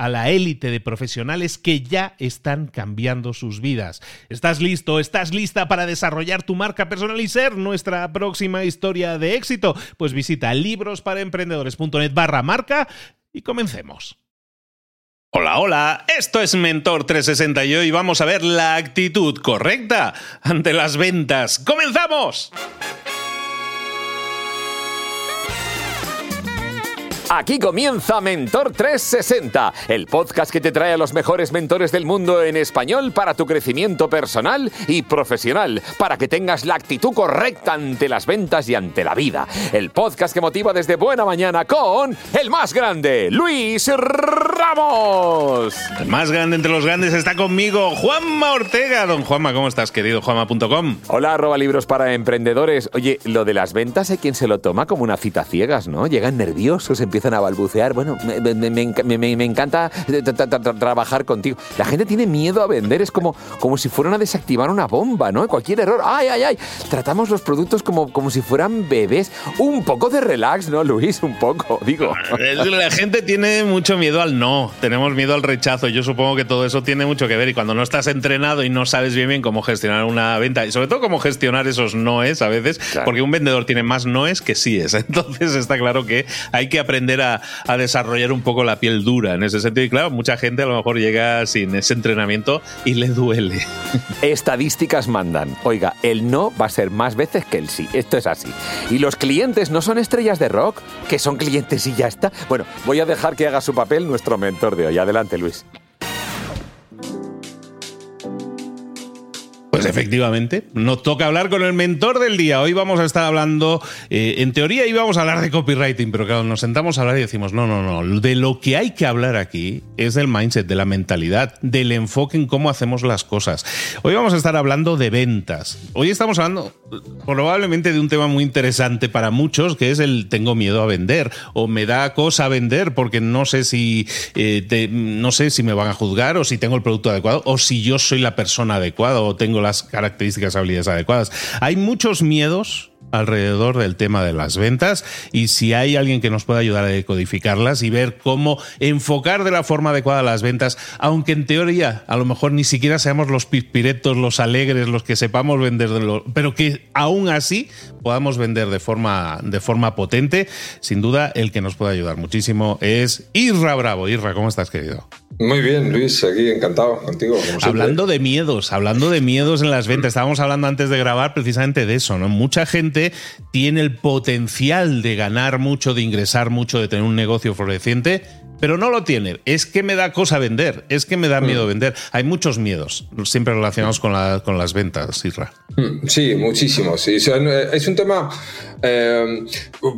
a la élite de profesionales que ya están cambiando sus vidas. ¿Estás listo? ¿Estás lista para desarrollar tu marca personal y ser nuestra próxima historia de éxito? Pues visita librosparaemprendedores.net barra marca y comencemos. Hola, hola, esto es Mentor 360 y hoy vamos a ver la actitud correcta ante las ventas. ¡Comenzamos! Aquí comienza Mentor 360, el podcast que te trae a los mejores mentores del mundo en español para tu crecimiento personal y profesional, para que tengas la actitud correcta ante las ventas y ante la vida. El podcast que motiva desde buena mañana con el más grande, Luis Ramos. El más grande entre los grandes está conmigo, Juanma Ortega. Don Juanma, ¿cómo estás, querido Juanma.com? Hola, arroba libros para emprendedores. Oye, lo de las ventas hay quien se lo toma como una cita ciegas, ¿no? Llegan nerviosos, empiezan a balbucear. Bueno, me, encanta trabajar contigo. La gente tiene miedo a vender, es como, como si fueran a desactivar una bomba, ¿no? Cualquier error, ¡ay, ay, ay! Tratamos los productos como, como si fueran bebés. Un poco de relax, ¿no, Luis? Un poco, digo. La gente tiene mucho miedo al no, tenemos miedo al rechazo. Yo supongo que todo eso tiene mucho que ver y cuando no estás entrenado y no sabes bien bien cómo gestionar una venta y sobre todo cómo gestionar esos noes a veces, porque un vendedor tiene más noes que síes. Entonces está claro que hay que aprender a, desarrollar un poco la piel dura en ese sentido. Y claro, mucha gente a lo mejor llega sin ese entrenamiento y le duele. Estadísticas mandan. Oiga, el no va a ser más veces que el sí. Esto es así. Y los clientes no son estrellas de rock, que son clientes y ya está. Bueno, voy a dejar que haga su papel nuestro mentor de hoy. Adelante, Luis. Efectivamente, nos toca hablar con el mentor del día. Hoy vamos a estar hablando, eh, en teoría íbamos a hablar de copywriting, pero claro, nos sentamos a hablar y decimos, no, no, no, de lo que hay que hablar aquí es del mindset, de la mentalidad, del enfoque en cómo hacemos las cosas. Hoy vamos a estar hablando de ventas. Hoy estamos hablando probablemente de un tema muy interesante para muchos, que es el tengo miedo a vender o me da cosa vender porque no sé si, eh, no sé si me van a juzgar o si tengo el producto adecuado o si yo soy la persona adecuada o tengo características, habilidades adecuadas. Hay muchos miedos alrededor del tema de las ventas y si hay alguien que nos pueda ayudar a decodificarlas y ver cómo enfocar de la forma adecuada las ventas, aunque en teoría a lo mejor ni siquiera seamos los pispiretos, los alegres, los que sepamos vender, pero que aún así podamos vender de forma, de forma potente, sin duda el que nos puede ayudar muchísimo es Irra Bravo. Irra, ¿cómo estás querido? Muy bien, Luis, aquí encantado contigo. hablando de miedos, hablando de miedos en las ventas, estábamos hablando antes de grabar precisamente de eso, ¿no? Mucha gente tiene el potencial de ganar mucho, de ingresar mucho, de tener un negocio floreciente, pero no lo tiene. Es que me da cosa vender, es que me da miedo mm. vender. Hay muchos miedos, siempre relacionados con, con las ventas, Isra. Mm, sí, muchísimos. es un tema, eh,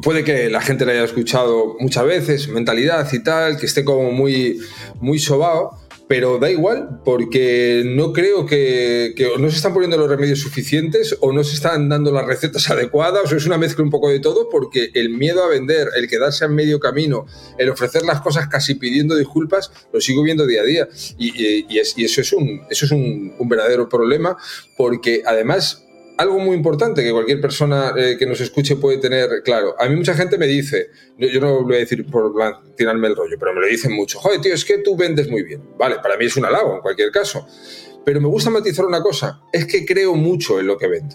puede que la gente lo haya escuchado muchas veces, mentalidad y tal, que esté como muy, muy sobado pero da igual porque no creo que, no se están poniendo los remedios suficientes o no se están dando las recetas adecuadas. O es una mezcla un poco de todo porque el miedo a vender, el quedarse en medio camino, el ofrecer las cosas casi pidiendo disculpas, lo sigo viendo día a día. Y, y, es, y eso es, un, eso es un verdadero problema porque además algo muy importante que cualquier persona eh, que nos escuche puede tener claro. A mí mucha gente me dice, yo, no voy a decir por tirarme el rollo, pero me lo dicen mucho. Joder, tío, es que tú vendes muy bien. Vale, para mí es un halago en cualquier caso. Pero me gusta matizar una cosa, es que creo mucho en lo que vendo.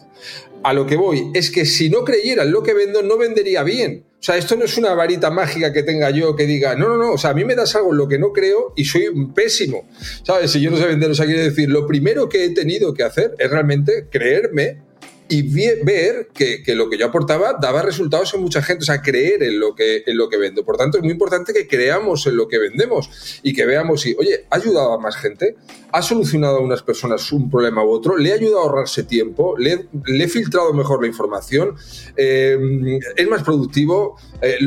A lo que voy es que si no creyera en lo que vendo, no vendería bien. O sea, esto no es una varita mágica que tenga yo que diga, no, no, no, o sea, a mí me das algo en lo que no creo y soy pésimo. ¿Sabes? Si yo no sé vender, o sea, quiere decir, lo primero que he tenido que hacer es realmente creerme y ver que, lo que yo aportaba daba resultados en mucha gente, o sea, creer en lo, que, en lo que vendo. Por tanto, es muy importante que creamos en lo que vendemos y que veamos si, oye, ha ayudado a más gente, ha solucionado a unas personas un problema u otro, le ha ayudado a ahorrarse tiempo, le, he filtrado mejor la información, eh, es más productivo, eh,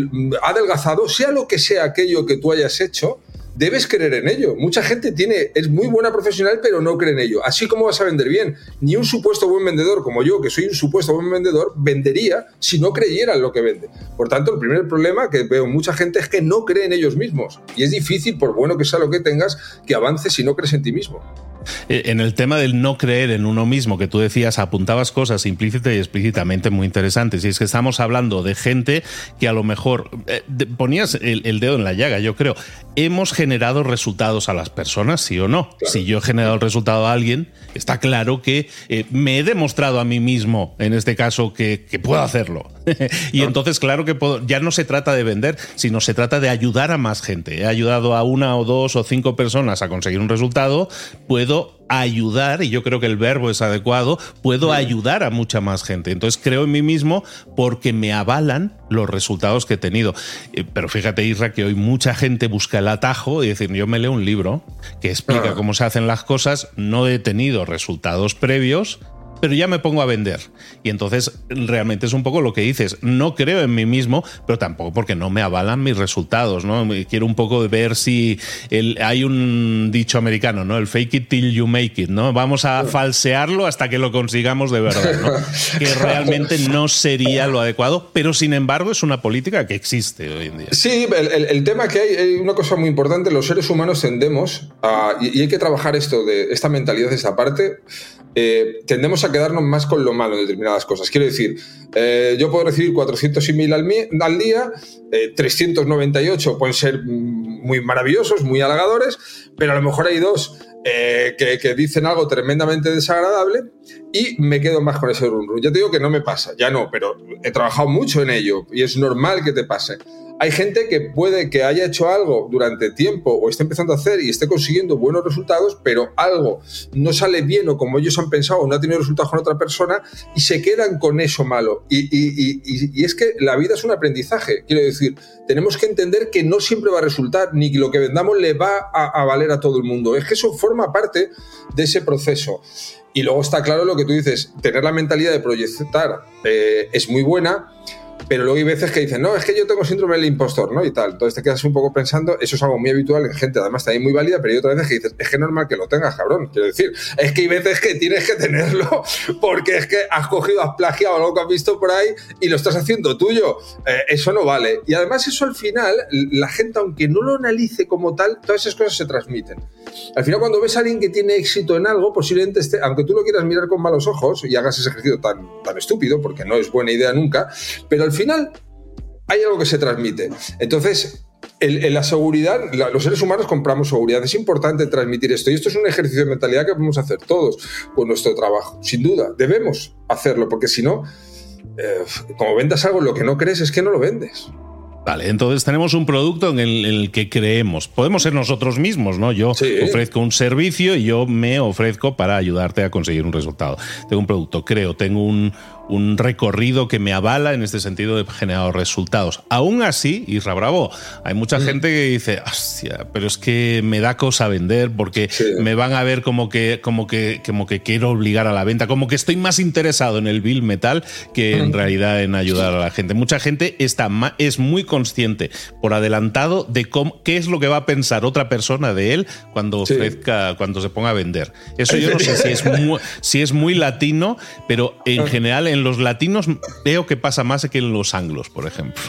ha adelgazado, sea lo que sea aquello que tú hayas hecho, debes creer en ello. Mucha gente tiene, es muy buena profesional, pero no cree en ello. Así como vas a vender bien. Ni un supuesto buen vendedor como yo, que soy un supuesto buen vendedor, vendería si no creyera en lo que vende. Por tanto, el primer problema que veo en mucha gente es que no cree en ellos mismos. Y es difícil, por bueno que sea lo que tengas, que avances si no crees en ti mismo. Eh, en el tema del no creer en uno mismo, que tú decías, apuntabas cosas implícitas y explícitamente muy interesantes. Y es que estamos hablando de gente que a lo mejor eh, ponías el, dedo en la llaga, yo creo. ¿Hemos generado resultados a las personas, sí o no? Si yo he generado el resultado a alguien, está claro que eh, me he demostrado a mí mismo, en este caso, que, puedo hacerlo. y entonces, claro que puedo, ya no se trata de vender, sino se trata de ayudar a más gente. He ayudado a una o dos o cinco personas a conseguir un resultado, puedo ayudar, y yo creo que el verbo es adecuado, puedo ayudar a mucha más gente. Entonces creo en mí mismo porque me avalan los resultados que he tenido. Eh, pero fíjate, Isra, que hoy mucha gente busca el atajo y decir, yo me leo un libro que explica ah. cómo se hacen las cosas, no he tenido resultados previos, pero ya me pongo a vender. Y entonces realmente es un poco lo que dices. No creo en mí mismo, pero tampoco porque no me avalan mis resultados. ¿no? Quiero un poco ver si hay un dicho americano, ¿no? El fake it till you make it, ¿no? Vamos a falsearlo hasta que lo consigamos de verdad, ¿no? que realmente no sería lo adecuado, pero sin embargo es una política que existe hoy en día. Sí, el, tema que hay, hay, una cosa muy importante, los seres humanos tendemos a, y, hay que trabajar esto de esta mentalidad, esa parte, eh, tendemos a quedarnos más con lo malo en determinadas cosas. Quiero decir, eh, yo puedo recibir 400 emails al, al día, 398 eh, pueden ser muy maravillosos, muy halagadores, pero a lo mejor hay dos que, dicen algo tremendamente desagradable y me quedo más con ese run, run. Ya te digo que no me pasa, ya no, pero he trabajado mucho en ello y es normal que te pase hay gente que puede que haya hecho algo durante tiempo o esté empezando a hacer y esté consiguiendo buenos resultados, pero algo no sale bien o como ellos han pensado o no ha tenido resultados con otra persona y se quedan con eso malo. Y, es que la vida es un aprendizaje. Quiero decir, tenemos que entender que no siempre va a resultar ni que lo que vendamos le va a, valer a todo el mundo. Es que eso forma parte de ese proceso. Y luego está claro lo que tú dices, tener la mentalidad de proyectar eh, es muy buena, pero luego hay veces que dicen, no, es que yo tengo síndrome del impostor, ¿no? Y tal. Entonces te quedas un poco pensando, eso es algo muy habitual en gente, además también muy válida, pero hay otras veces que dices, es que normal que lo tengas, cabrón. Quiero decir, es que hay veces que tienes que tenerlo porque es que has cogido, has plagiado algo que has visto por ahí y lo estás haciendo tuyo. Eh, eso no vale. Y además eso al final, la gente, aunque no lo analice como tal, todas esas cosas se transmiten. Al final cuando ves a alguien que tiene éxito en algo, posiblemente esté, aunque tú lo quieras mirar con malos ojos y hagas ese ejercicio tan, tan estúpido, porque no es buena idea nunca, pero al final hay algo que se transmite. Entonces, en, la seguridad, los seres humanos compramos seguridad. Es importante transmitir esto. Y esto es un ejercicio de mentalidad que podemos hacer todos con nuestro trabajo. Sin duda, debemos hacerlo, porque si no, eh, como vendas algo lo que no crees, es que no lo vendes. Vale, entonces tenemos un producto en el, que creemos. Podemos ser nosotros mismos, ¿no? Yo ofrezco un servicio y yo me ofrezco para ayudarte a conseguir un resultado. Tengo un producto, creo, tengo un, un recorrido que me avala en este sentido de generar resultados. Aún así, Isra Bravo, hay mucha mm. gente que dice, hostia, pero es que me da cosa vender porque me van a ver como que, como, que, como que quiero obligar a la venta, como que estoy más interesado en el bill metal que en mm. realidad en ayudar a la gente. Mucha gente está, es muy consciente por adelantado de cómo, qué es lo que va a pensar otra persona de él cuando ofrezca, cuando se ponga a vender. Eso yo no sé si es muy, si es muy latino, pero en ah. general en los latinos veo que pasa más que en los anglos, por ejemplo.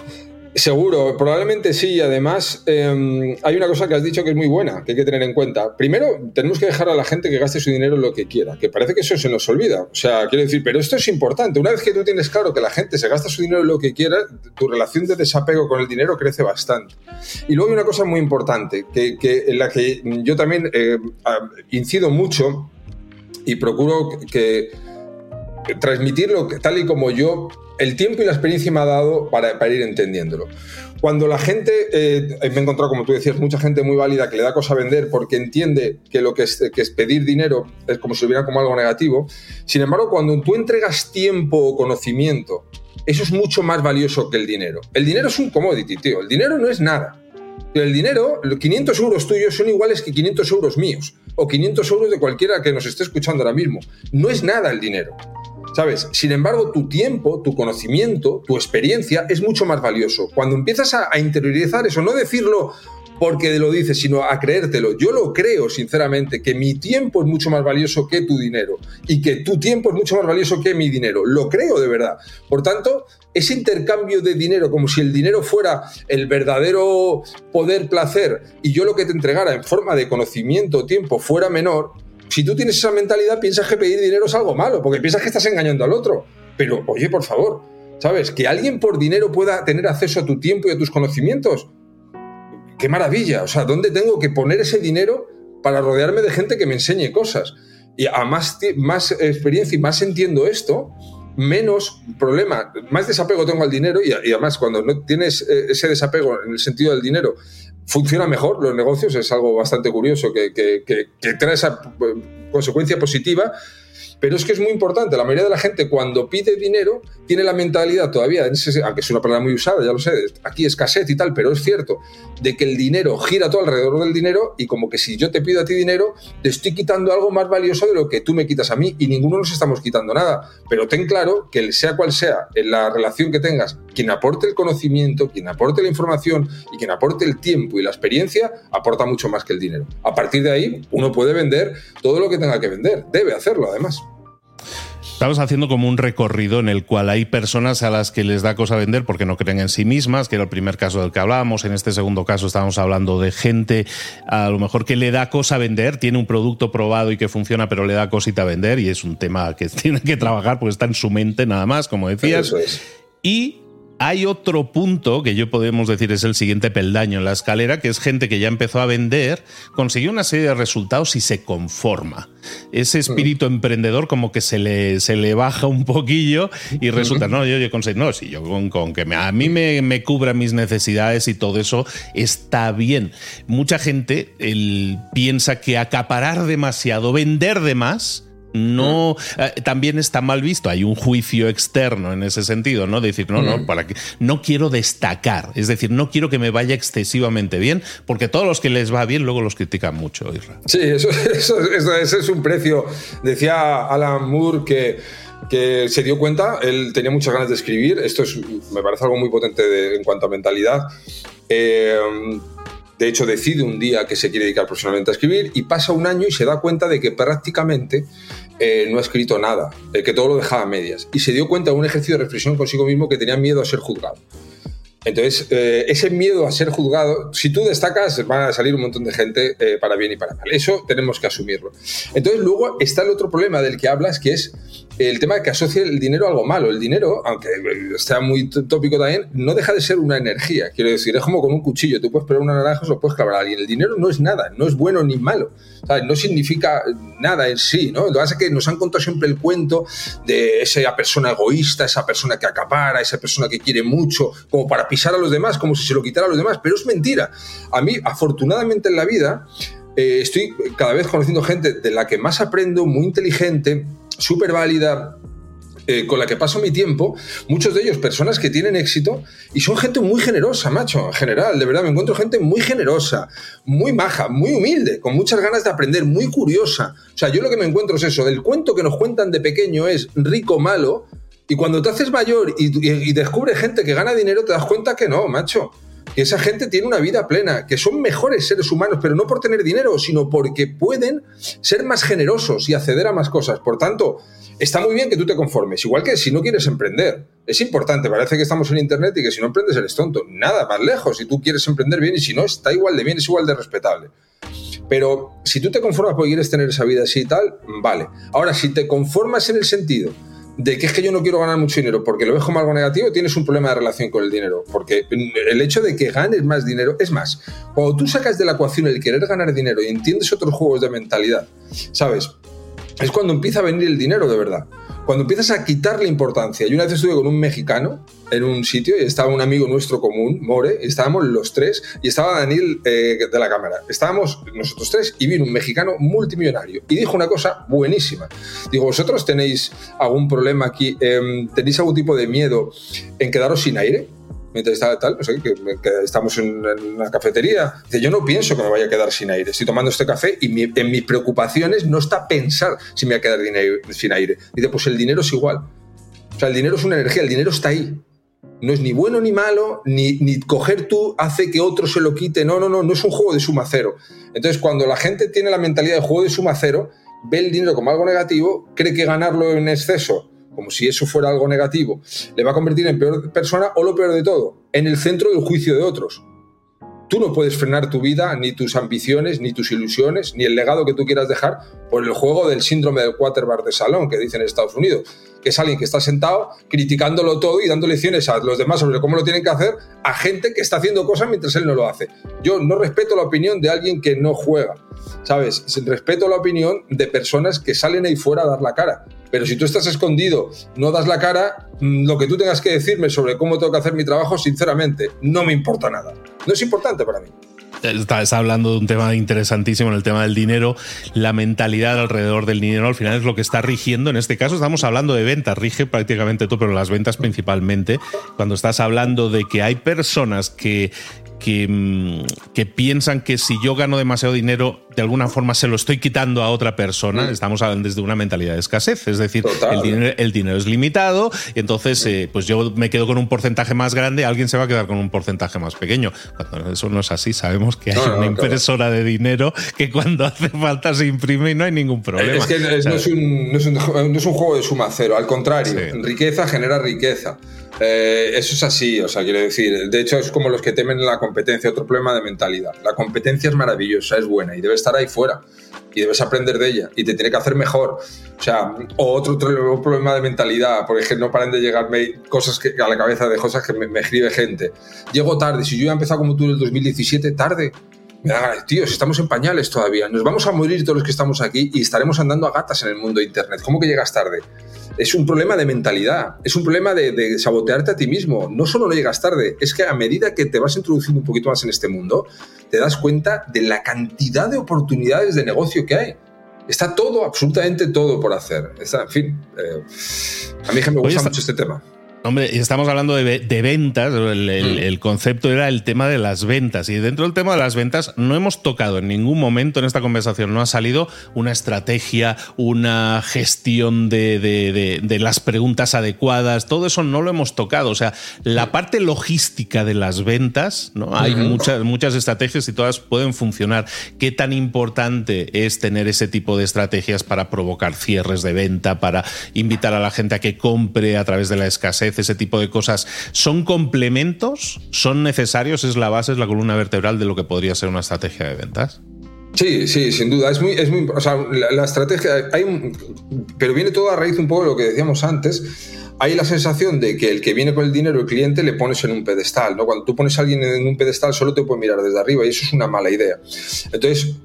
Seguro, probablemente sí. Además, em, hay una cosa que has dicho que es muy buena, que hay que tener en cuenta. Primero, tenemos que dejar a la gente que gaste su dinero en lo que quiera, que parece que eso se nos olvida. O sea, quiero decir, pero esto es importante. Una vez que tú tienes claro que la gente se gasta su dinero en lo que quiera, tu relación de desapego con el dinero crece bastante. Y luego hay una cosa muy importante, que, en la que yo también eh, incido mucho y procuro que transmitirlo tal y como yo el tiempo y la experiencia me ha dado para, ir entendiéndolo. Cuando la gente, eh, me he encontrado, como tú decías, mucha gente muy válida que le da cosa a vender porque entiende que lo que es, que es pedir dinero es como si lo viera como algo negativo. Sin embargo, cuando tú entregas tiempo o conocimiento, eso es mucho más valioso que el dinero. El dinero es un commodity, tío. El dinero no es nada. El dinero, los 500 euros tuyos son iguales que 500 euros míos o 500 euros de cualquiera que nos esté escuchando ahora mismo. No es nada el dinero. ¿Sabes? Sin embargo, tu tiempo, tu conocimiento, tu experiencia es mucho más valioso. Cuando empiezas a, interiorizar eso, no decirlo porque lo dices, sino a creértelo. Yo lo creo, sinceramente, que mi tiempo es mucho más valioso que tu dinero y que tu tiempo es mucho más valioso que mi dinero. Lo creo de verdad. Por tanto, ese intercambio de dinero, como si el dinero fuera el verdadero poder, placer, y yo lo que te entregara en forma de conocimiento tiempo fuera menor, si tú tienes esa mentalidad, piensas que pedir dinero es algo malo, porque piensas que estás engañando al otro. Pero, oye, por favor, ¿sabes? Que alguien por dinero pueda tener acceso a tu tiempo y a tus conocimientos. ¡Qué maravilla! O sea, ¿dónde tengo que poner ese dinero para rodearme de gente que me enseñe cosas? Y a más, más experiencia y más entiendo esto, menos problema, más desapego tengo al dinero y, además cuando no tienes eh, ese desapego en el sentido del dinero funciona mejor los negocios, es algo bastante curioso que, que, que trae esa eh, consecuencia positiva pero es que es muy importante, la mayoría de la gente cuando pide dinero tiene la mentalidad todavía, aunque es una palabra muy usada, ya lo sé, aquí es cassette y tal, pero es cierto, de que el dinero gira todo alrededor del dinero y como que si yo te pido a ti dinero, te estoy quitando algo más valioso de lo que tú me quitas a mí y ninguno nos estamos quitando nada. Pero ten claro que sea cual sea en la relación que tengas, quien aporte el conocimiento, quien aporte la información y quien aporte el tiempo y la experiencia, aporta mucho más que el dinero. A partir de ahí, uno puede vender todo lo que tenga que vender, debe hacerlo además. Estamos haciendo como un recorrido en el cual hay personas a las que les da cosa vender porque no creen en sí mismas, que era el primer caso del que hablábamos. En este segundo caso estamos hablando de gente a lo mejor que le da cosa vender, tiene un producto probado y que funciona, pero le da cosita vender y es un tema que tiene que trabajar porque está en su mente nada más, como decías. Y hay otro punto que yo podemos decir es el siguiente peldaño en la escalera, que es gente que ya empezó a vender, consiguió una serie de resultados y se conforma. Ese espíritu emprendedor como que se le, se le baja un poquillo y resulta, no, yo, yo no, si yo con, que a mí me, me, cubra mis necesidades y todo eso está bien. Mucha gente piensa que acaparar demasiado, vender de más, no eh, también está mal visto. Hay un juicio externo en ese sentido no decir no no para que no quiero destacar. Es decir no quiero que me vaya excesivamente bien porque todos los que les va bien luego los critican mucho sí eso, ese es un precio. Decía Alan Moore que que se dio cuenta, él tenía muchas ganas de escribir, esto es, me parece algo muy potente en cuanto a mentalidad, eh, de hecho, decide un día que se quiere dedicar profesionalmente a escribir y pasa un año y se da cuenta de que prácticamente eh, no ha escrito nada, que todo lo dejaba a medias. Y se dio cuenta de un ejercicio de reflexión consigo mismo que tenía miedo a ser juzgado. Entonces, eh, ese miedo a ser juzgado, si tú destacas, van a salir un montón de gente eh, para bien y para mal. Eso tenemos que asumirlo. Entonces, luego está el otro problema del que hablas, que es el tema de que asocia el dinero a algo malo. El dinero, aunque está muy tópico también, no deja de ser una energía. Quiero decir, es como con un cuchillo. Tú puedes pegar una naranja o lo puedes clavar a alguien. El dinero no es nada, no es bueno ni malo. No significa nada en sí. ¿no? Lo que pasa es que nos han contado siempre el cuento de esa persona egoísta, esa persona que acapara, esa persona que quiere mucho, como para pisar a los demás, como si se lo quitara a los demás. Pero es mentira. A mí, afortunadamente en la vida, eh, estoy cada vez conociendo gente de la que más aprendo, muy inteligente súper válida, eh, con la que paso mi tiempo, muchos de ellos personas que tienen éxito y son gente muy generosa, macho, en general, de verdad, me encuentro gente muy generosa, muy maja, muy humilde, con muchas ganas de aprender, muy curiosa. O sea, yo lo que me encuentro es eso, del cuento que nos cuentan de pequeño es rico, malo, y cuando te haces mayor y, y, descubres gente que gana dinero, te das cuenta que no, macho. Que esa gente tiene una vida plena, que son mejores seres humanos, pero no por tener dinero, sino porque pueden ser más generosos y acceder a más cosas. Por tanto, está muy bien que tú te conformes, igual que si no quieres emprender. Es importante, parece que estamos en Internet y que si no emprendes eres tonto. Nada, más lejos. Si tú quieres emprender bien y si no, está igual de bien, es igual de respetable. Pero si tú te conformas porque quieres tener esa vida así y tal, vale. Ahora, si te conformas en el sentido de que es que yo no quiero ganar mucho dinero porque lo ves como algo negativo, tienes un problema de relación con el dinero. Porque el hecho de que ganes más dinero, es más, cuando tú sacas de la ecuación el querer ganar dinero y entiendes otros juegos de mentalidad, ¿sabes? es cuando empieza a venir el dinero de verdad. Cuando empiezas a quitarle importancia. Yo una vez estuve con un mexicano en un sitio y estaba un amigo nuestro común, More, y estábamos los tres y estaba Daniel eh, de la cámara. Estábamos nosotros tres y vino un mexicano multimillonario y dijo una cosa buenísima. Digo, ¿vosotros tenéis algún problema aquí? Em, ¿Tenéis algún tipo de miedo en quedaros sin aire? Mientras está tal, no sé, que, estamos en, una cafetería. Dice, yo no pienso que me vaya a quedar sin aire. Estoy tomando este café y en mis preocupaciones no está pensar si me va a quedar sin aire. Dice, pues el dinero es igual. O sea, el dinero es una energía, el dinero está ahí. No es ni bueno ni malo, ni, ni coger tú hace que otro se lo quite. No, no, no, no es un juego de suma cero. Entonces, cuando la gente tiene la mentalidad de juego de suma cero, ve el dinero como algo negativo, cree que ganarlo en exceso como si eso fuera algo negativo, le va a convertir en peor persona o lo peor de todo, en el centro del juicio de otros. Tú no puedes frenar tu vida, ni tus ambiciones, ni tus ilusiones, ni el legado que tú quieras dejar por el juego del síndrome del quarterback de salón que dicen en Estados Unidos, que es alguien que está sentado criticándolo todo y dando lecciones a los demás sobre cómo lo tienen que hacer a gente que está haciendo cosas mientras él no lo hace. Yo no respeto la opinión de alguien que no juega, ¿sabes? Respeto la opinión de personas que salen ahí fuera a dar la cara pero si tú estás escondido, no das la cara, mm, lo que tú tengas que decirme sobre cómo tengo que hacer mi trabajo, sinceramente, no me importa nada. No es importante para mí. Estás hablando de un tema interesantísimo en el tema del dinero. La mentalidad alrededor del dinero al final es lo que está rigiendo. En este caso estamos hablando de ventas, rige prácticamente todo, pero las ventas principalmente. Cuando estás hablando de que hay personas que Mm, que, piensan que si yo gano demasiado dinero, de alguna forma se lo estoy quitando a otra persona. Mm. Estamos hablando desde una mentalidad de escasez. Es decir, el dinero, es limitado y entonces eh, pues yo me quedo con un porcentaje más grande, alguien se va a quedar con un porcentaje más pequeño. Cuando eso no es así, sabemos que hay una impresora de dinero que cuando hace falta se imprime y no hay ningún problema. Es que no, es un, juego de suma cero, al contrario, riqueza genera riqueza. Eh, eso es así, o sea, quiero decir, de hecho es como los que temen la competencia, otro problema de mentalidad. La competencia es maravillosa, es buena y debe estar ahí fuera y debes aprender de ella y te tiene que hacer mejor. O sea, o otro, problema de mentalidad, porque no paran de llegarme cosas que, a la cabeza de cosas que me, escribe gente. Llego tarde, si yo he empezado como tú en el 2017, tarde. Me da tío, si estamos en pañales todavía, nos vamos a morir todos los que estamos aquí y estaremos andando a gatas en el mundo de Internet. ¿Cómo que llegas tarde? es un problema de mentalidad, es un problema de, sabotearte a ti mismo. No solo no llegas tarde, es que a medida que te vas introduciendo un poquito más en este mundo, te das cuenta de la cantidad de oportunidades de negocio que hay. Está todo, absolutamente todo por hacer. en fin, eh, a mí que me gusta mucho este tema. Hombre, estamos hablando de, ventas, mm. el, concepto era el tema de las ventas y dentro del tema de las ventas no hemos tocado en ningún momento en esta conversación, no ha salido una estrategia, una gestión de, las preguntas adecuadas, todo eso no lo hemos tocado, o sea, la parte logística de las ventas, ¿no? hay muchas, muchas estrategias y todas pueden funcionar. ¿Qué tan importante es tener ese tipo de estrategias para provocar cierres de venta, para invitar a la gente a que compre a través de la escasez? Ese tipo de cosas, ¿son complementos? ¿Son necesarios? ¿Es la base, es la columna vertebral de lo que podría ser una estrategia de ventas? Sí, sí, sin duda. Es muy, es muy, o sea, la, estrategia, hay pero viene todo a raíz un poco de lo que decíamos antes. Hay la sensación de que el que viene con el dinero, el cliente, le pones en un pedestal. ¿no? Cuando tú pones a alguien en un pedestal, solo te puede mirar desde arriba y eso es una mala idea. Entonces,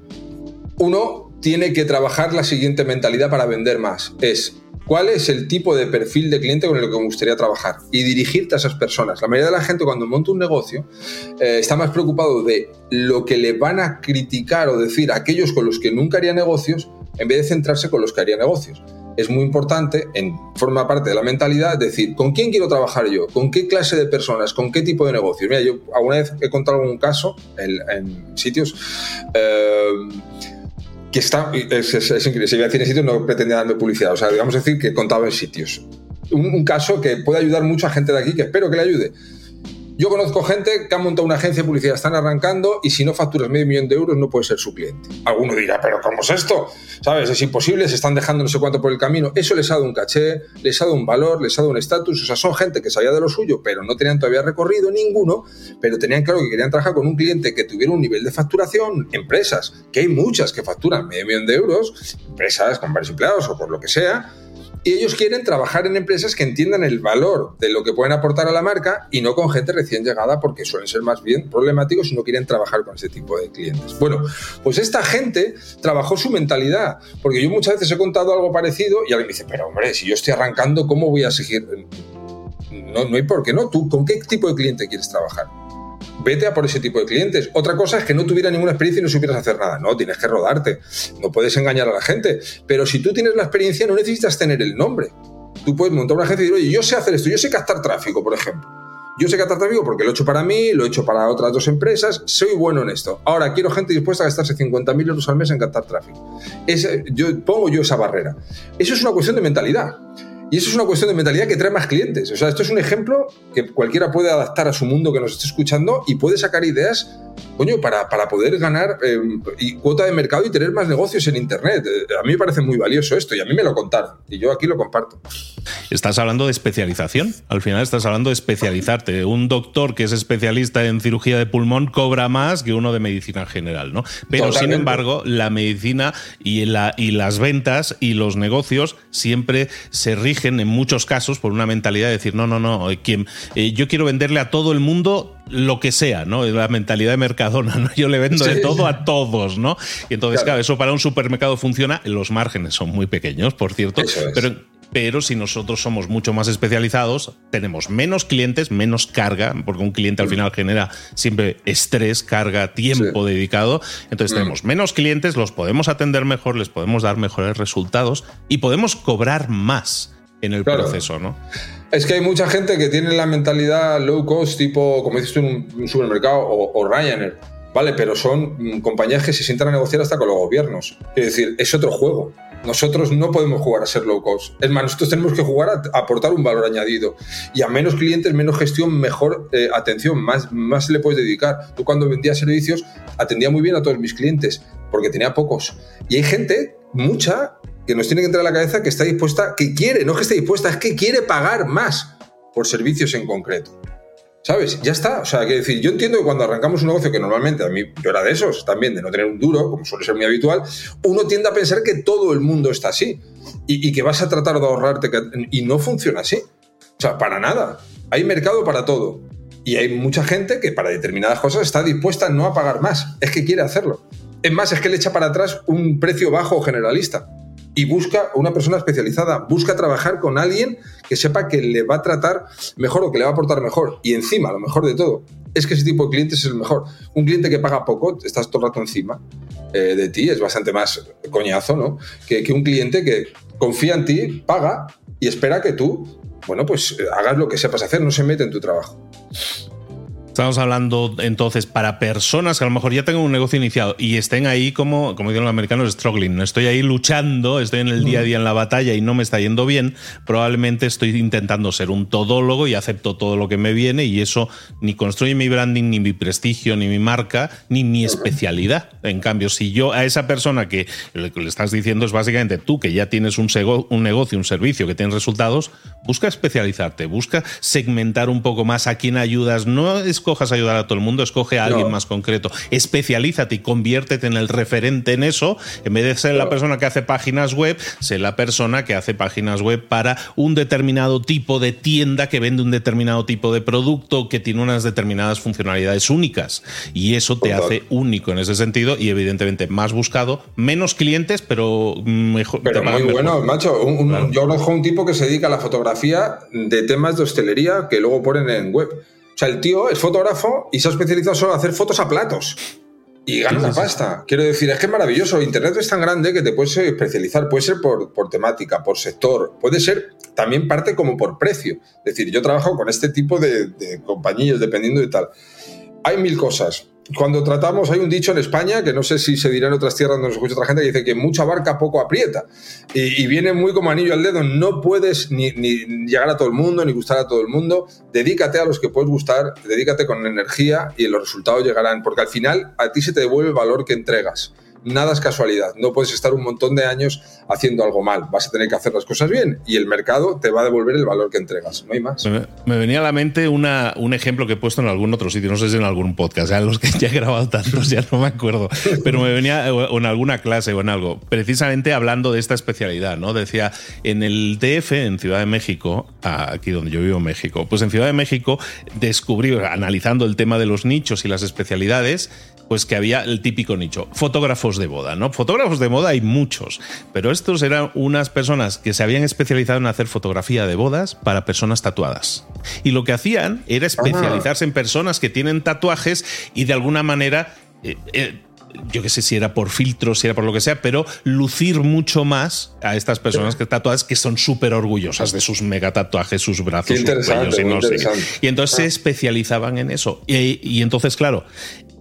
uno tiene que trabajar la siguiente mentalidad para vender más. Es cuál es el tipo de perfil de cliente con el que me gustaría trabajar y dirigirte a esas personas. La mayoría de la gente cuando monta un negocio eh, está más preocupado de lo que le van a criticar o decir aquellos con los que nunca haría negocios en vez de centrarse con los que haría negocios. es muy importante, en forma parte de la mentalidad, decir, ¿con quién quiero trabajar yo? ¿Con qué clase de personas? ¿Con qué tipo de negocios? Mira, yo alguna vez he contado algún caso en, sitios eh, que está, es, increíble, si voy a decir en sitios no pretendía darme publicidad, o sea, digamos decir que he contado en sitios. Un, un caso que puede ayudar mucho a gente de aquí, que espero que le ayude. Yo conozco gente que ha montado una agencia de publicidad, están arrancando y si no facturas medio millón de euros no puedes ser su cliente. Alguno dirá, pero ¿cómo es esto? ¿Sabes? Es imposible, se están dejando no sé cuánto por el camino. Eso les ha dado un caché, les ha dado un valor, les ha dado un estatus. O sea, son gente que sabía de lo suyo, pero no tenían todavía recorrido ninguno, pero tenían claro que querían trabajar con un cliente que tuviera un nivel de facturación, empresas, que hay muchas que facturan medio millón de euros, empresas con varios empleados o por lo que sea y ellos quieren trabajar en empresas que entiendan el valor de lo que pueden aportar a la marca y no con gente recién llegada porque suelen ser más bien problemáticos y no quieren trabajar con ese tipo de clientes. Bueno, pues esta gente trabajó su mentalidad, porque yo muchas veces he contado algo parecido y alguien me dice, pero hombre, si yo estoy arrancando, ¿cómo voy a seguir? No, no hay por qué no. ¿Tú con qué tipo de cliente quieres trabajar? Vete a por ese tipo de clientes. Otra cosa es que no tuviera ninguna experiencia y no supieras hacer nada. No, tienes que rodarte. No puedes engañar a la gente. Pero si tú tienes la experiencia, no necesitas tener el nombre. Tú puedes montar una agencia y decir, oye, yo sé hacer esto, yo sé captar tráfico, por ejemplo. Yo sé captar tráfico porque lo he hecho para mí, lo he hecho para otras dos empresas, soy bueno en esto. Ahora quiero gente dispuesta a gastarse 50.000 euros al mes en captar tráfico. yo, pongo yo esa barrera. Eso es una cuestión de mentalidad. Y eso es una cuestión de mentalidad que trae más clientes. O sea, esto es un ejemplo que cualquiera puede adaptar a su mundo que nos esté escuchando y puede sacar ideas coño, para, para poder ganar eh, y cuota de mercado y tener más negocios en Internet. Eh, a mí me parece muy valioso esto y a mí me lo contaron y yo aquí lo comparto. Estás hablando de especialización. Al final estás hablando de especializarte. Un doctor que es especialista en cirugía de pulmón cobra más que uno de medicina general, ¿no? Pero sin embargo, la medicina y, la, y las ventas y los negocios siempre se rigen en muchos casos por una mentalidad de decir, no, no, no, quien, eh, yo quiero venderle a todo el mundo lo que sea, ¿no? La mentalidad de Mercadona, ¿no? Yo le vendo de todo a todos, ¿no? Y entonces, claro. eso para un supermercado funciona, los márgenes son muy pequeños, por cierto, pero pero si nosotros somos mucho más especializados, tenemos menos clientes, menos carga, porque un cliente al final genera siempre estrés, carga, tiempo dedicado. Entonces mm. tenemos menos clientes, los podemos atender mejor, les podemos dar mejores resultados y podemos cobrar más en el proceso, ¿no? Es que hay mucha gente que tiene la mentalidad low cost, tipo, como dices tú, un supermercado o, Ryanair, ¿vale? Pero son mm, compañías que se sientan a negociar hasta con los gobiernos. Es decir, es otro juego. Nosotros no podemos jugar a ser low cost. Es más, nosotros tenemos que jugar a aportar un valor añadido. Y a menos clientes, menos gestión, mejor eh, atención, más, más le puedes dedicar. Tú cuando vendía servicios, atendía muy bien a todos mis clientes, porque tenía pocos. Y hay gente, mucha, que nos tiene que entrar a la cabeza que está dispuesta, que quiere, no que esté dispuesta, es que quiere pagar más por servicios en concreto. ¿Sabes? Ya está. O sea, que decir, yo entiendo que cuando arrancamos un negocio, que normalmente a mí yo era de esos también, de no tener un duro, como suele ser muy habitual, uno tiende a pensar que todo el mundo está así y, que vas a tratar de ahorrarte y no funciona así. O sea, para nada. Hay mercado para todo. Y hay mucha gente que para determinadas cosas está dispuesta no a pagar más. Es que quiere hacerlo. Es más, es que le echa para atrás un precio bajo generalista y busca una persona especializada, busca trabajar con alguien que sepa que le va a tratar mejor o que le va a aportar mejor. Y encima, lo mejor de todo, es que ese tipo de clientes es el mejor. Un cliente que paga poco, estás todo el rato encima eh, de ti, es bastante más coñazo, ¿no? Que, que un cliente que confía en ti, paga y espera que tú, bueno, pues hagas lo que sepas hacer, no se mete en tu trabajo. Estamos hablando entonces para personas que a lo mejor ya tengan un negocio iniciado y estén ahí como, como dicen los americanos, struggling. Estoy ahí luchando, estoy en el día a día en la batalla y no me está yendo bien. Probablemente estoy intentando ser un todólogo y acepto todo lo que me viene y eso ni construye mi branding, ni mi prestigio, ni mi marca, ni mi especialidad. En cambio, si yo a esa persona que le, estás diciendo es básicamente tú que ya tienes un, un negocio, un servicio que tienes resultados, busca especializarte, busca segmentar un poco más a quién ayudas. No es escojas ayudar a todo el mundo, escoge a alguien más concreto. Especialízate y conviértete en el referente en eso. En vez de ser la persona que hace páginas web, sé la persona que hace páginas web para un determinado tipo de tienda que vende un determinado tipo de producto que tiene unas determinadas funcionalidades únicas. Y eso te hace único en ese sentido y evidentemente más buscado, menos clientes, pero mejor. Pero muy bueno, macho. Yo conozco un tipo que se dedica a la fotografía de temas de hostelería que luego ponen en web. O sea, el tío es fotógrafo y se ha especializado solo en hacer fotos a platos. y gana una pasta. Quiero decir, es que es maravilloso. Internet es tan grande que te puedes especializar. Puede ser por, por, temática, por sector. Puede ser también parte como por precio. Es decir, yo trabajo con este tipo de, de compañías, dependiendo de tal. Hay mil cosas cuando tratamos, hay un dicho en España, que no sé si se dirá en otras tierras donde nos escucha otra gente, que dice que mucha barca poco aprieta. Y, viene muy como anillo al dedo. No puedes ni, ni, llegar a todo el mundo, ni gustar a todo el mundo. Dedícate a los que puedes gustar, dedícate con energía y los resultados llegarán. Porque al final a ti se te devuelve el valor que entregas nada es casualidad. No puedes estar un montón de años haciendo algo mal. Vas a tener que hacer las cosas bien y el mercado te va a devolver el valor que entregas. No hay más. Me, venía a la mente un ejemplo que he puesto en algún otro sitio, no sé si en algún podcast, ya los que ya he grabado tantos ya no me acuerdo, pero me venía en alguna clase o en algo, precisamente hablando de esta especialidad, ¿no? Decía, en el DF, en Ciudad de México, aquí donde yo vivo México, pues en Ciudad de México descubrí, analizando el tema de los nichos y las especialidades, pues que había el típico nicho, fotógrafos de boda, ¿no? Fotógrafos de boda hay muchos, pero estos eran unas personas que se habían especializado en hacer fotografía de bodas para personas tatuadas. Y lo que hacían era especializarse en personas que tienen tatuajes y de alguna manera... Eh, eh, yo qué sé si era por filtros, si era por lo que sea, pero lucir mucho más a estas personas que tatuadas que son súper orgullosas de sus mega tatuajes, sus brazos, sus cuellos y no sé. Y entonces se ah. especializaban en eso. y, entonces, claro,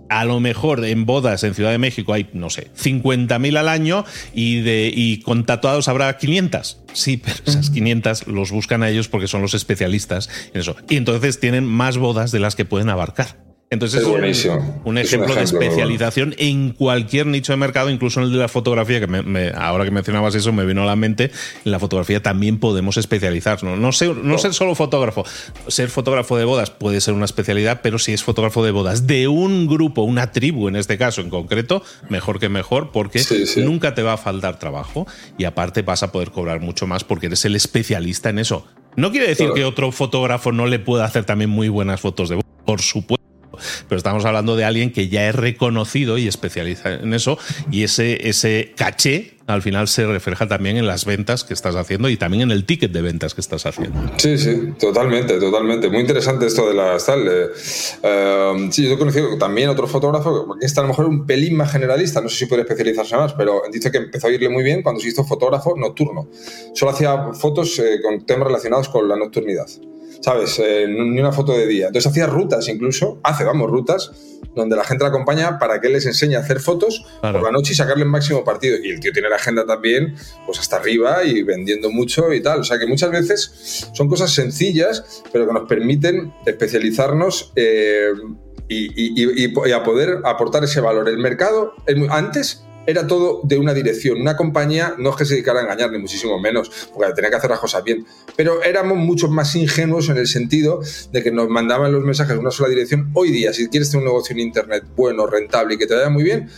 a lo mejor en bodas en Ciudad de México hay, no sé, 50.000 al año y, de, y con tatuados habrá 500. Sí, pero esas 500 los buscan a ellos porque son los especialistas en eso. Y entonces tienen más bodas de las que pueden abarcar. Entonces es, un, ejemplo de especialización en cualquier nicho de mercado, incluso en el de la fotografía, que ahora que mencionabas eso me vino a la mente, en la fotografía también podemos especializarnos. No, ser, no ser solo fotógrafo, ser fotógrafo de bodas puede ser una especialidad, pero si es fotógrafo de bodas de un grupo, una tribu en este caso en concreto, mejor que mejor, porque nunca te va a faltar trabajo y aparte vas a poder cobrar mucho más porque eres el especialista en eso. No quiere decir que otro fotógrafo no le pueda hacer también muy buenas fotos de bodas, por supuesto pero estamos hablando de alguien que ya es reconocido y especializa en eso y ese, ese caché al final se refleja también en las ventas que estás haciendo y también en el ticket de ventas que estás haciendo. Sí, sí, totalmente, totalmente. Muy interesante esto de las tal. Eh, eh, sí, yo he conocido también otro fotógrafo que está a lo mejor un pelín más generalista, no sé si puede especializarse más, pero dice que empezó a irle muy bien cuando se hizo fotógrafo nocturno. Solo hacía fotos eh, con temas relacionados con la nocturnidad. ¿Sabes? Eh, ni una foto de día. Entonces hacía rutas incluso, hace, vamos, rutas, donde la gente la acompaña para que él les enseñe a hacer fotos por la noche y sacarle el máximo partido. Y el tío tiene la agenda también, pues hasta arriba y vendiendo mucho y tal. O sea que muchas veces son cosas sencillas, pero que nos permiten especializarnos. Eh, y, a poder aportar ese valor. El mercado, antes era todo de una dirección. Una compañía no es que se dedicara a engañar, ni muchísimo menos, porque tenía que hacer las cosas bien. Pero éramos mucho más ingenuos en el sentido de que nos mandaban los mensajes en una sola dirección. Hoy día, si quieres tener un negocio en Internet bueno, rentable y que te vaya muy bien,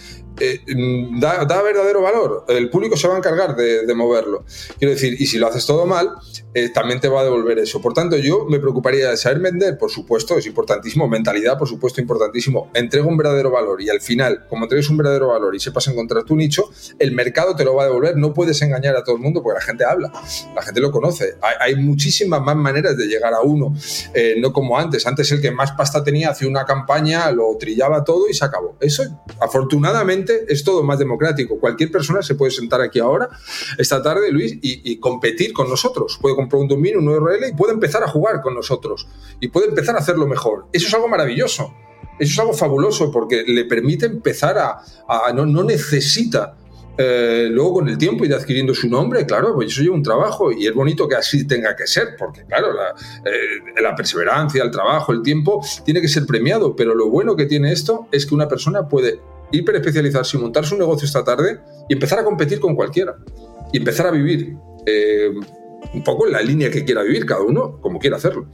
eh, mm, da, verdadero valor. El público se va a encargar de, moverlo. Quiero decir, y si lo haces todo mal, eh, también te va a devolver eso. Por tanto, yo me preocuparía de saber vender, por supuesto, es importantísimo. Mentalidad, por supuesto, importantísimo. Entrega un verdadero valor y al final, como entregues un verdadero valor y sepas encontrar tu nicho, el mercado te lo va a devolver. No puedes engañar a todo el mundo porque la gente habla, la gente lo conoce. Hay, muchísimas más maneras de llegar a uno, eh, no como antes. Antes el que más pasta tenía hacía una campaña, lo trillaba todo y se acabó. Eso, afortunadamente, es todo más democrático. Cualquier persona se puede sentar aquí ahora, esta tarde, Luis, y, competir con nosotros. Puede comprar un dominio, un URL y puede empezar a jugar con nosotros. Y puede empezar a hacerlo mejor. Eso es algo maravilloso. Eso es algo fabuloso porque le permite empezar a... no, necesita eh, luego con el tiempo ir adquiriendo su nombre, claro, pues eso lleva un trabajo y es bonito que así tenga que ser, porque claro, la, eh, la, perseverancia, el trabajo, el tiempo tiene que ser premiado, pero lo bueno que tiene esto es que una persona puede hiperespecializarse y montarse un negocio esta tarde y empezar a competir con cualquiera y empezar a vivir eh, un poco en la línea que quiera vivir cada uno, como quiera hacerlo.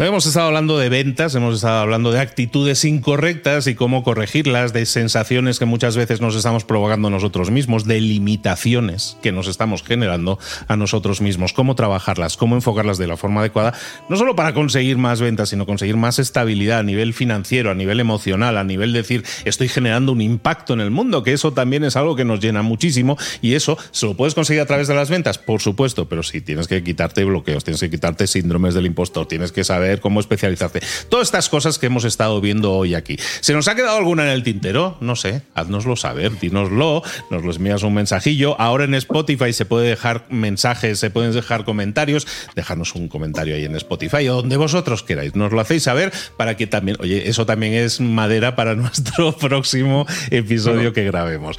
Hemos estado hablando de ventas, hemos estado hablando de actitudes incorrectas y cómo corregirlas, de sensaciones que muchas veces nos estamos provocando nosotros mismos, de limitaciones que nos estamos generando a nosotros mismos, cómo trabajarlas, cómo enfocarlas de la forma adecuada, no solo para conseguir más ventas, sino conseguir más estabilidad a nivel financiero, a nivel emocional, a nivel de decir, estoy generando un impacto en el mundo, que eso también es algo que nos llena muchísimo y eso se lo puedes conseguir a través de las ventas, por supuesto, pero sí, tienes que quitarte bloqueos, tienes que quitarte síndromes del impostor, tienes que saber saber cómo especializarte. Todas estas cosas que hemos estado viendo hoy aquí. ¿Se nos ha quedado alguna en el tintero? No sé, haznoslo saber, dínoslo, nos lo envías un mensajillo. Ahora en Spotify se puede dejar mensajes, se pueden dejar comentarios. Dejarnos un comentario ahí en Spotify o donde vosotros queráis. Nos lo hacéis saber para que también, oye, eso también es madera para nuestro próximo episodio que grabemos.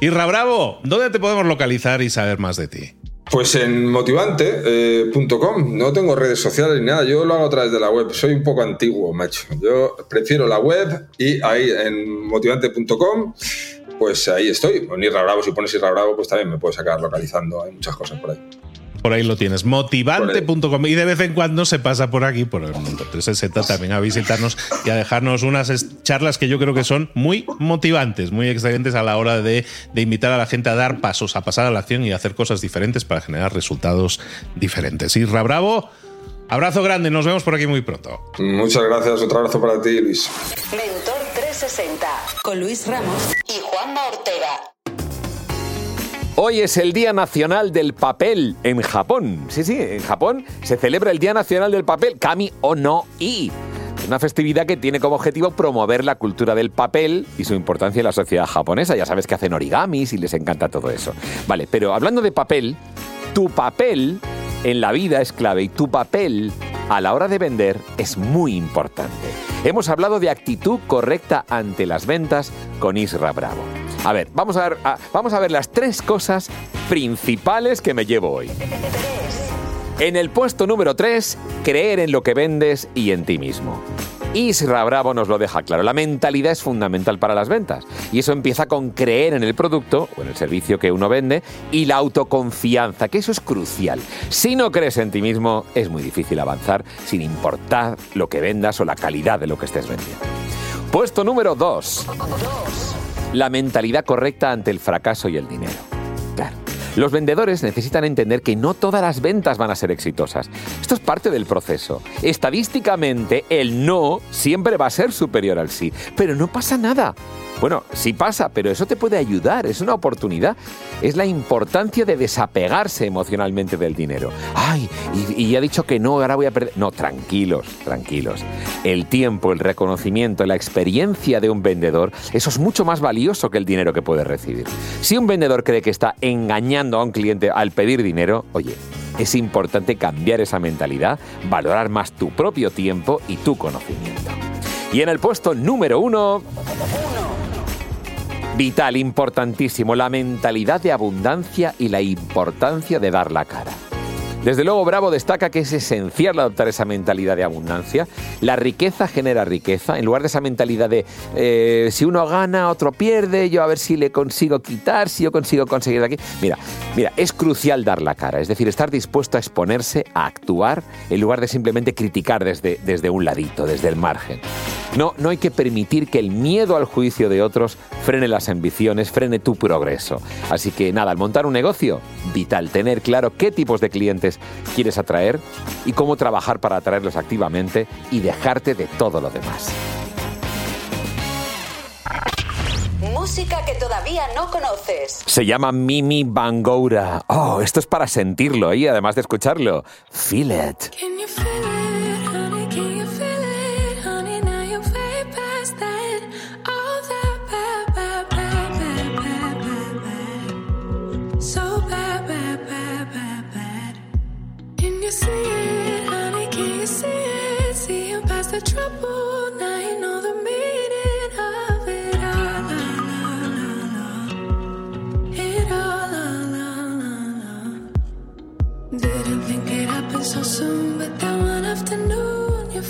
Irra Bravo, ¿dónde te podemos localizar y saber más de ti? Pues en motivante.com. no tengo redes sociales ni nada. Yo lo hago a través de la web. Soy un poco antiguo, macho. Yo prefiero la web y ahí en motivante.com, pues ahí estoy. Con Irra Bravo, si pones Irra Bravo, pues también me puedes sacar localizando. Hay muchas cosas por ahí. Por ahí lo tienes, motivante.com. Y de vez en cuando se pasa por aquí, por el mundo 360, también a visitarnos y a dejarnos unas charlas que yo creo que son muy motivantes, muy excelentes a la hora de, de invitar a la gente a dar pasos, a pasar a la acción y a hacer cosas diferentes para generar resultados diferentes. Irra Bravo. Abrazo grande, nos vemos por aquí muy pronto. Muchas gracias, otro abrazo para ti, Luis. Mentor 360 con Luis Ramos y Juanma Ortega. Hoy es el Día Nacional del Papel en Japón. Sí, sí, en Japón se celebra el Día Nacional del Papel, Kami o no I. Una festividad que tiene como objetivo promover la cultura del papel y su importancia en la sociedad japonesa. Ya sabes que hacen origamis y les encanta todo eso. Vale, pero hablando de papel, tu papel en la vida es clave y tu papel a la hora de vender es muy importante. Hemos hablado de actitud correcta ante las ventas con Isra Bravo. A ver, vamos a ver, las tres cosas principales que me llevo hoy. En el puesto número 3, creer en lo que vendes y en ti mismo. Isra Bravo nos lo deja claro. La mentalidad es fundamental para las ventas. Y eso empieza con creer en el producto o en el servicio que uno vende y la autoconfianza, que eso es crucial. Si no crees en ti mismo, es muy difícil avanzar sin importar lo que vendas o la calidad de lo que estés vendiendo. Puesto número 2. La mentalidad correcta ante el fracaso y el dinero. Los vendedores necesitan entender que no todas las ventas van a ser exitosas. Esto es parte del proceso. Estadísticamente, el no siempre va a ser superior al sí, pero no pasa nada. Bueno, sí pasa, pero eso te puede ayudar, es una oportunidad. Es la importancia de desapegarse emocionalmente del dinero. Ay, y, y ha dicho que no, ahora voy a perder. No, tranquilos, tranquilos. El tiempo, el reconocimiento, la experiencia de un vendedor, eso es mucho más valioso que el dinero que puede recibir. Si un vendedor cree que está engañando a un cliente al pedir dinero, oye, es importante cambiar esa mentalidad, valorar más tu propio tiempo y tu conocimiento. Y en el puesto número uno... Vital, importantísimo, la mentalidad de abundancia y la importancia de dar la cara. Desde luego, Bravo destaca que es esencial adoptar esa mentalidad de abundancia. La riqueza genera riqueza, en lugar de esa mentalidad de eh, si uno gana, otro pierde, yo a ver si le consigo quitar, si yo consigo conseguir de aquí. Mira, mira, es crucial dar la cara, es decir, estar dispuesto a exponerse, a actuar, en lugar de simplemente criticar desde, desde un ladito, desde el margen. No, no hay que permitir que el miedo al juicio de otros frene las ambiciones, frene tu progreso. Así que nada, al montar un negocio, vital tener claro qué tipos de clientes quieres atraer y cómo trabajar para atraerlos activamente y dejarte de todo lo demás. Música que todavía no conoces. Se llama Mimi Bangoura. Oh, esto es para sentirlo y además de escucharlo. Feel it. Can you feel it,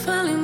falling